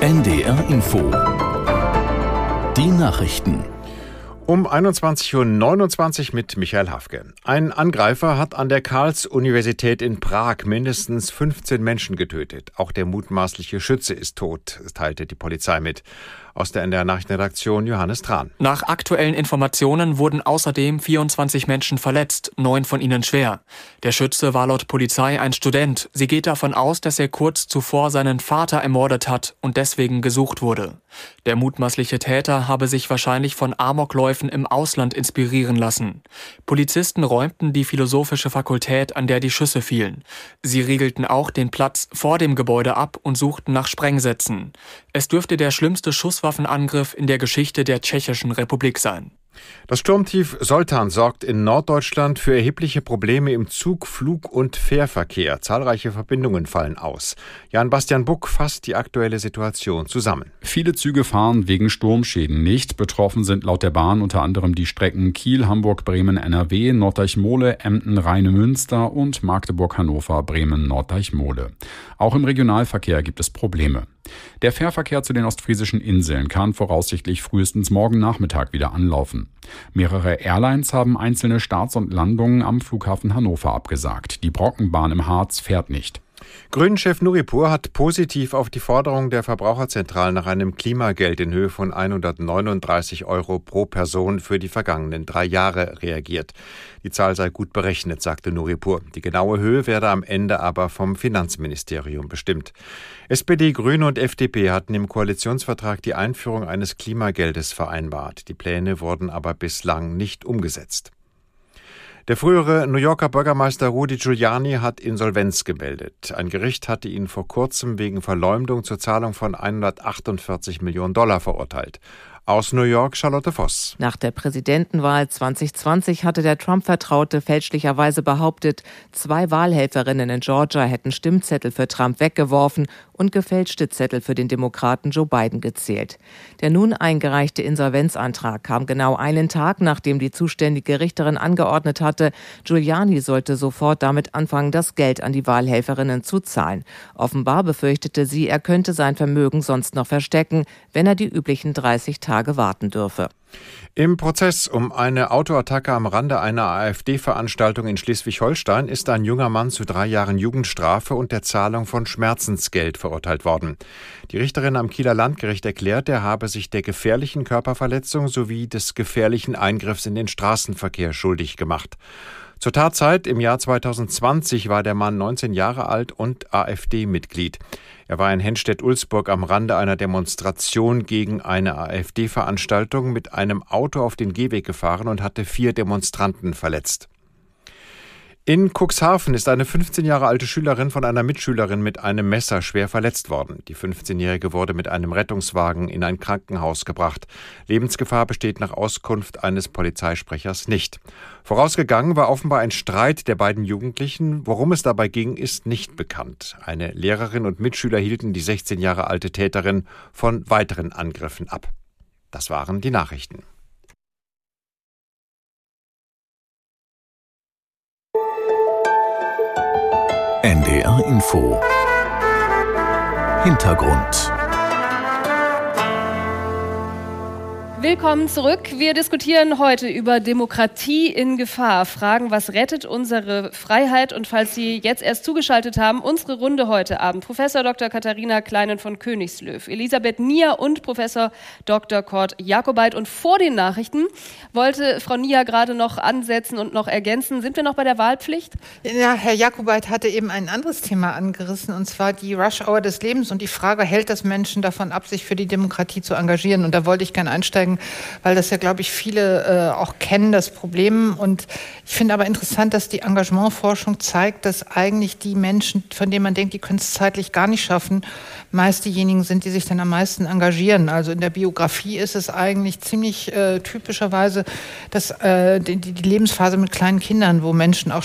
NDR Info. Die Nachrichten. Um 21.29 Uhr mit Michael Hafke. Ein Angreifer hat an der Karls-Universität in Prag mindestens 15 Menschen getötet. Auch der mutmaßliche Schütze ist tot, teilte die Polizei mit. Aus der NDR Nachrichtenredaktion Johannes Tran. Nach aktuellen Informationen wurden außerdem 24 Menschen verletzt, neun von ihnen schwer. Der Schütze war laut Polizei ein Student. Sie geht davon aus, dass er kurz zuvor seinen Vater ermordet hat und deswegen gesucht wurde. Der mutmaßliche Täter habe sich wahrscheinlich von Amokläufen im Ausland inspirieren lassen. Polizisten räumten die philosophische Fakultät, an der die Schüsse fielen. Sie riegelten auch den Platz vor dem Gebäude ab und suchten nach Sprengsätzen. Es dürfte der schlimmste Schusswaffe Schusswaffenangriff in der Geschichte der Tschechischen Republik sein. Das Sturmtief Soltan sorgt in Norddeutschland für erhebliche Probleme im Zug-, Flug- und Fährverkehr. Zahlreiche Verbindungen fallen aus. Jan-Bastian Buck fasst die aktuelle Situation zusammen. Viele Züge fahren wegen Sturmschäden nicht. Betroffen sind laut der Bahn unter anderem die Strecken Kiel, Hamburg, Bremen, NRW, Norddeich-Mole, Emden, Rheine-Münster und Magdeburg-Hannover, Bremen, Norddeich-Mole. Auch im Regionalverkehr gibt es Probleme. Der Fährverkehr zu den ostfriesischen Inseln kann voraussichtlich frühestens morgen Nachmittag wieder anlaufen. Mehrere Airlines haben einzelne Starts und Landungen am Flughafen Hannover abgesagt. Die Brockenbahn im Harz fährt nicht. Grünen-Chef Nuripur hat positiv auf die Forderung der Verbraucherzentrale nach einem Klimageld in Höhe von 139 Euro pro Person für die vergangenen drei Jahre reagiert. Die Zahl sei gut berechnet, sagte Nuripur. Die genaue Höhe werde am Ende aber vom Finanzministerium bestimmt. SPD, Grüne und FDP hatten im Koalitionsvertrag die Einführung eines Klimageldes vereinbart. Die Pläne wurden aber bislang nicht umgesetzt. Der frühere New Yorker Bürgermeister Rudy Giuliani hat Insolvenz gemeldet. Ein Gericht hatte ihn vor kurzem wegen Verleumdung zur Zahlung von 148 Millionen Dollar verurteilt. Aus New York Charlotte Voss. Nach der Präsidentenwahl 2020 hatte der Trump-Vertraute fälschlicherweise behauptet, zwei Wahlhelferinnen in Georgia hätten Stimmzettel für Trump weggeworfen und gefälschte Zettel für den Demokraten Joe Biden gezählt. Der nun eingereichte Insolvenzantrag kam genau einen Tag, nachdem die zuständige Richterin angeordnet hatte, Giuliani sollte sofort damit anfangen, das Geld an die Wahlhelferinnen zu zahlen. Offenbar befürchtete sie, er könnte sein Vermögen sonst noch verstecken, wenn er die üblichen 30 Tage Tage warten dürfe. Im Prozess um eine Autoattacke am Rande einer AfD-Veranstaltung in Schleswig-Holstein ist ein junger Mann zu drei Jahren Jugendstrafe und der Zahlung von Schmerzensgeld verurteilt worden. Die Richterin am Kieler Landgericht erklärt, er habe sich der gefährlichen Körperverletzung sowie des gefährlichen Eingriffs in den Straßenverkehr schuldig gemacht. Zur Tatzeit im Jahr 2020 war der Mann 19 Jahre alt und AfD-Mitglied. Er war in Henstedt-Ulzburg am Rande einer Demonstration gegen eine AfD-Veranstaltung mit einem Auto auf den Gehweg gefahren und hatte vier Demonstranten verletzt. In Cuxhaven ist eine 15 Jahre alte Schülerin von einer Mitschülerin mit einem Messer schwer verletzt worden. Die 15-Jährige wurde mit einem Rettungswagen in ein Krankenhaus gebracht. Lebensgefahr besteht nach Auskunft eines Polizeisprechers nicht. Vorausgegangen war offenbar ein Streit der beiden Jugendlichen. Worum es dabei ging, ist nicht bekannt. Eine Lehrerin und Mitschüler hielten die 16 Jahre alte Täterin von weiteren Angriffen ab. Das waren die Nachrichten. NDR Info. Hintergrund Willkommen zurück. Wir diskutieren heute über Demokratie in Gefahr. Fragen, was rettet unsere Freiheit? Und falls Sie jetzt erst zugeschaltet haben, unsere Runde heute Abend. Professor Dr. Katharina Kleinen von Königslöw, Elisabeth Nier und Professor Dr. Kurt Jakobait. Und vor den Nachrichten wollte Frau Nier gerade noch ansetzen und noch ergänzen. Sind wir noch bei der Wahlpflicht? Ja, Herr Jakobait hatte eben ein anderes Thema angerissen, und zwar die Rush-Hour des Lebens und die Frage, hält das Menschen davon ab, sich für die Demokratie zu engagieren? Und da wollte ich gerne einsteigen zeigen, weil das ja, glaube ich, viele äh, auch kennen, das Problem. Und ich finde aber interessant, dass die Engagementforschung zeigt, dass eigentlich die Menschen, von denen man denkt, die können es zeitlich gar nicht schaffen, meist diejenigen sind, die sich dann am meisten engagieren. Also in der Biografie ist es eigentlich ziemlich äh, typischerweise dass, äh, die, die Lebensphase mit kleinen Kindern, wo Menschen auch